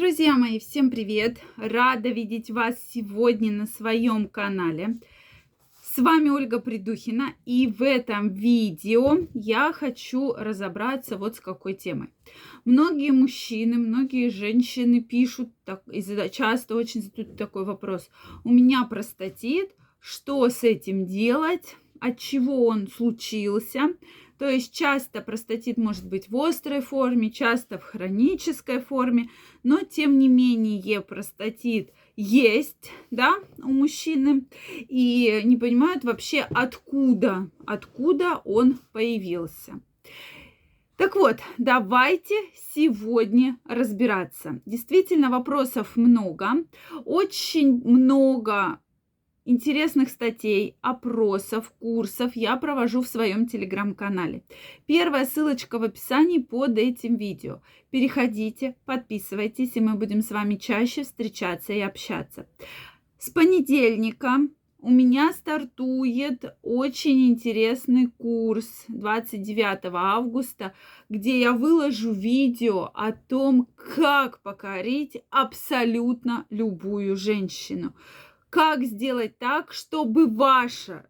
Друзья мои, всем привет! Рада видеть вас сегодня на своем канале. С вами Ольга Придухина, и в этом видео я хочу разобраться вот с какой темой. Многие мужчины, многие женщины пишут, так, и часто очень задают такой вопрос. У меня простатит, что с этим делать? От чего он случился? То есть часто простатит может быть в острой форме, часто в хронической форме, но тем не менее простатит есть, да, у мужчины, и не понимают вообще откуда, откуда он появился. Так вот, давайте сегодня разбираться. Действительно, вопросов много, очень много интересных статей, опросов, курсов я провожу в своем телеграм-канале. Первая ссылочка в описании под этим видео. Переходите, подписывайтесь, и мы будем с вами чаще встречаться и общаться. С понедельника у меня стартует очень интересный курс 29 августа, где я выложу видео о том, как покорить абсолютно любую женщину как сделать так, чтобы ваша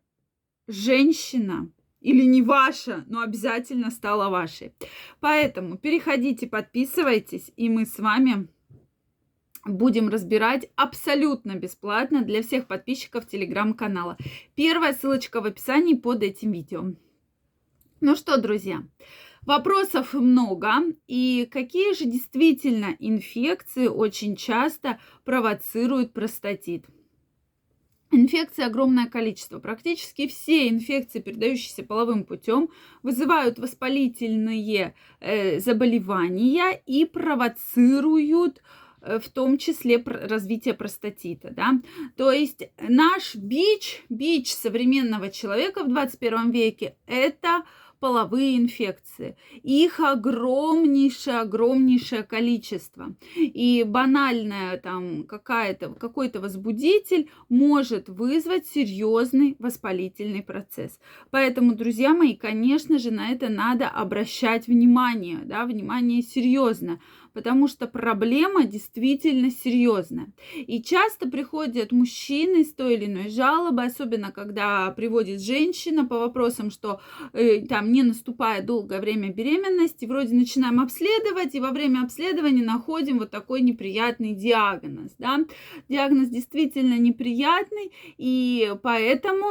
женщина или не ваша, но обязательно стала вашей. Поэтому переходите, подписывайтесь, и мы с вами будем разбирать абсолютно бесплатно для всех подписчиков телеграм-канала. Первая ссылочка в описании под этим видео. Ну что, друзья, вопросов много. И какие же действительно инфекции очень часто провоцируют простатит? Инфекций огромное количество. Практически все инфекции, передающиеся половым путем, вызывают воспалительные э, заболевания и провоцируют э, в том числе развитие простатита. Да? То есть наш бич, бич современного человека в 21 веке – это половые инфекции. Их огромнейшее, огромнейшее количество. И банальная там какая-то, какой-то возбудитель может вызвать серьезный воспалительный процесс. Поэтому, друзья мои, конечно же, на это надо обращать внимание, да, внимание серьезно потому что проблема действительно серьезная. И часто приходят мужчины с той или иной жалобой, особенно когда приводит женщина по вопросам, что э, там не наступает долгое время беременности, вроде начинаем обследовать, и во время обследования находим вот такой неприятный диагноз. Да? Диагноз действительно неприятный, и поэтому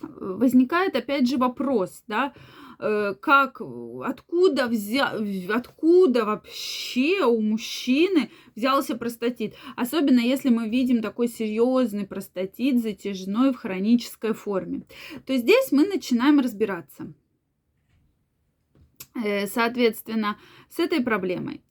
возникает опять же вопрос, да, как, откуда, взя, откуда вообще у мужчины взялся простатит. Особенно если мы видим такой серьезный простатит, затяжной в хронической форме. То здесь мы начинаем разбираться э, соответственно, с этой проблемой.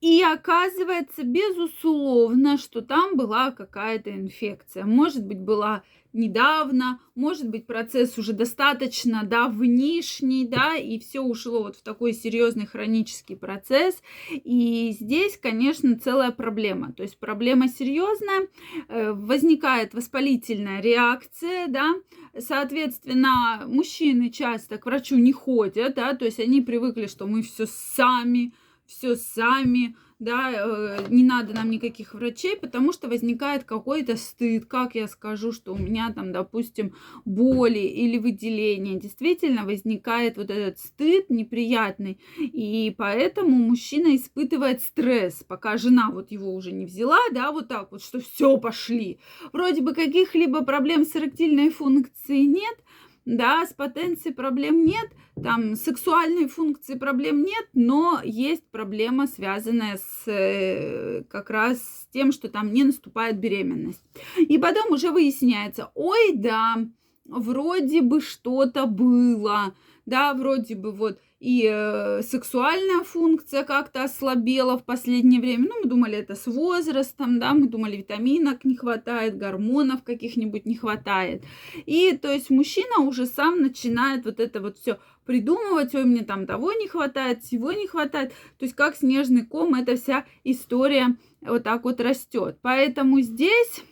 И оказывается, безусловно, что там была какая-то инфекция. Может быть, была недавно, может быть, процесс уже достаточно давнишний, да, и все ушло вот в такой серьезный хронический процесс. И здесь, конечно, целая проблема. То есть проблема серьезная, э, возникает воспалительная реакция, да, соответственно, мужчины часто к врачу не ходят, да, то есть они привыкли, что мы все сами, все сами, да, э, не надо нам никаких врачей, потому что возникает какой-то стыд, как я скажу, что у меня там, допустим, боли или выделение, действительно возникает вот этот стыд неприятный, и поэтому мужчина испытывает стресс, пока жена вот его уже не взяла, да, вот так вот, что все пошли. Вроде бы каких-либо проблем с эректильной функцией нет, да, с потенцией проблем нет, там сексуальной функции проблем нет, но есть проблема, связанная с э, как раз с тем, что там не наступает беременность. И потом уже выясняется, ой, да, вроде бы что-то было, да, вроде бы вот и э, сексуальная функция как-то ослабела в последнее время. Ну, мы думали, это с возрастом, да, мы думали, витаминок не хватает, гормонов каких-нибудь не хватает. И, то есть, мужчина уже сам начинает вот это вот все придумывать, ой, мне там того не хватает, всего не хватает. То есть, как снежный ком, эта вся история вот так вот растет. Поэтому здесь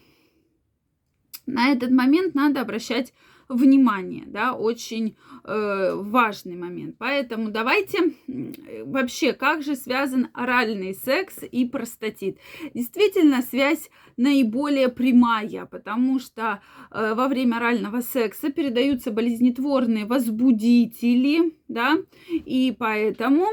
на этот момент надо обращать внимание, да, очень э, важный момент. Поэтому давайте вообще, как же связан оральный секс и простатит? Действительно, связь наиболее прямая, потому что э, во время орального секса передаются болезнетворные возбудители, да, и поэтому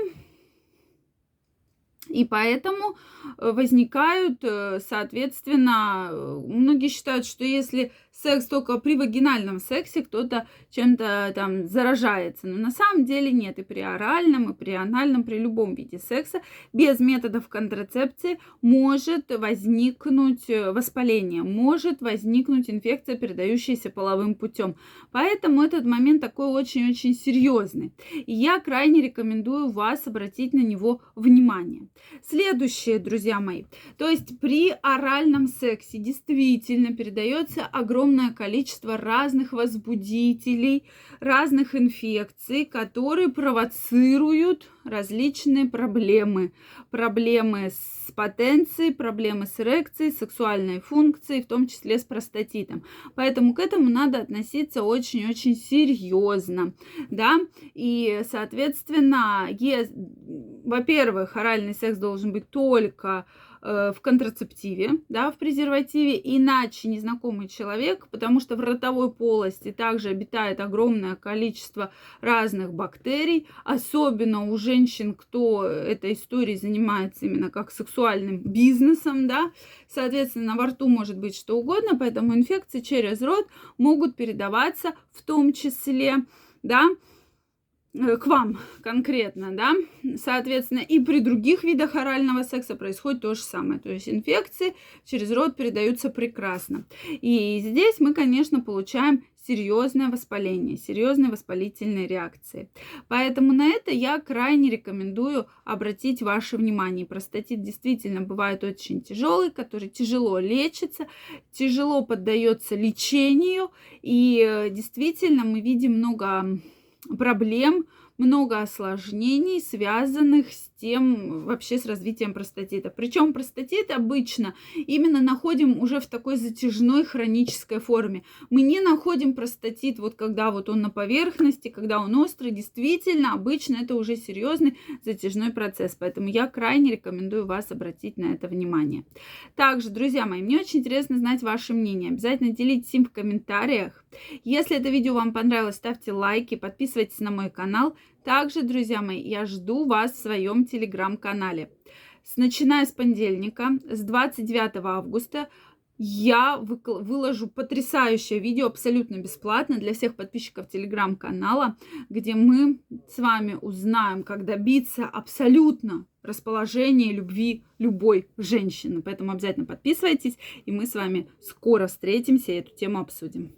и поэтому э, возникают, э, соответственно, многие считают, что если секс только при вагинальном сексе кто-то чем-то там заражается. Но на самом деле нет. И при оральном, и при анальном, при любом виде секса без методов контрацепции может возникнуть э, воспаление, может возникнуть инфекция, передающаяся половым путем. Поэтому этот момент такой очень-очень серьезный. И я крайне рекомендую вас обратить на него внимание. Следующее, друзья мои. То есть при оральном сексе действительно передается огромное количество разных возбудителей, разных инфекций, которые провоцируют различные проблемы. Проблемы с потенцией, проблемы с эрекцией, сексуальной функцией, в том числе с простатитом. Поэтому к этому надо относиться очень-очень серьезно. Да? И, соответственно, во-первых, оральный секс должен быть только Э, в контрацептиве, да, в презервативе, иначе незнакомый человек, потому что в ротовой полости также обитает огромное количество разных бактерий, особенно у женщин, кто этой историей занимается именно как сексуальным бизнесом, да, соответственно, во рту может быть что угодно, поэтому инфекции через рот могут передаваться в том числе, да, к вам конкретно, да, соответственно, и при других видах орального секса происходит то же самое, то есть инфекции через рот передаются прекрасно. И здесь мы, конечно, получаем серьезное воспаление, серьезные воспалительные реакции. Поэтому на это я крайне рекомендую обратить ваше внимание. Простатит действительно бывает очень тяжелый, который тяжело лечится, тяжело поддается лечению, и э, действительно мы видим много проблем, много осложнений, связанных с тем вообще с развитием простатита. Причем простатит обычно именно находим уже в такой затяжной хронической форме. Мы не находим простатит вот когда вот он на поверхности, когда он острый. Действительно, обычно это уже серьезный затяжной процесс. Поэтому я крайне рекомендую вас обратить на это внимание. Также, друзья мои, мне очень интересно знать ваше мнение. Обязательно делитесь им в комментариях. Если это видео вам понравилось, ставьте лайки, подписывайтесь на мой канал. Также, друзья мои, я жду вас в своем телеграм-канале. Начиная с понедельника, с 29 августа, я выложу потрясающее видео абсолютно бесплатно для всех подписчиков телеграм-канала, где мы с вами узнаем, как добиться абсолютно расположения любви любой женщины. Поэтому обязательно подписывайтесь, и мы с вами скоро встретимся и эту тему обсудим.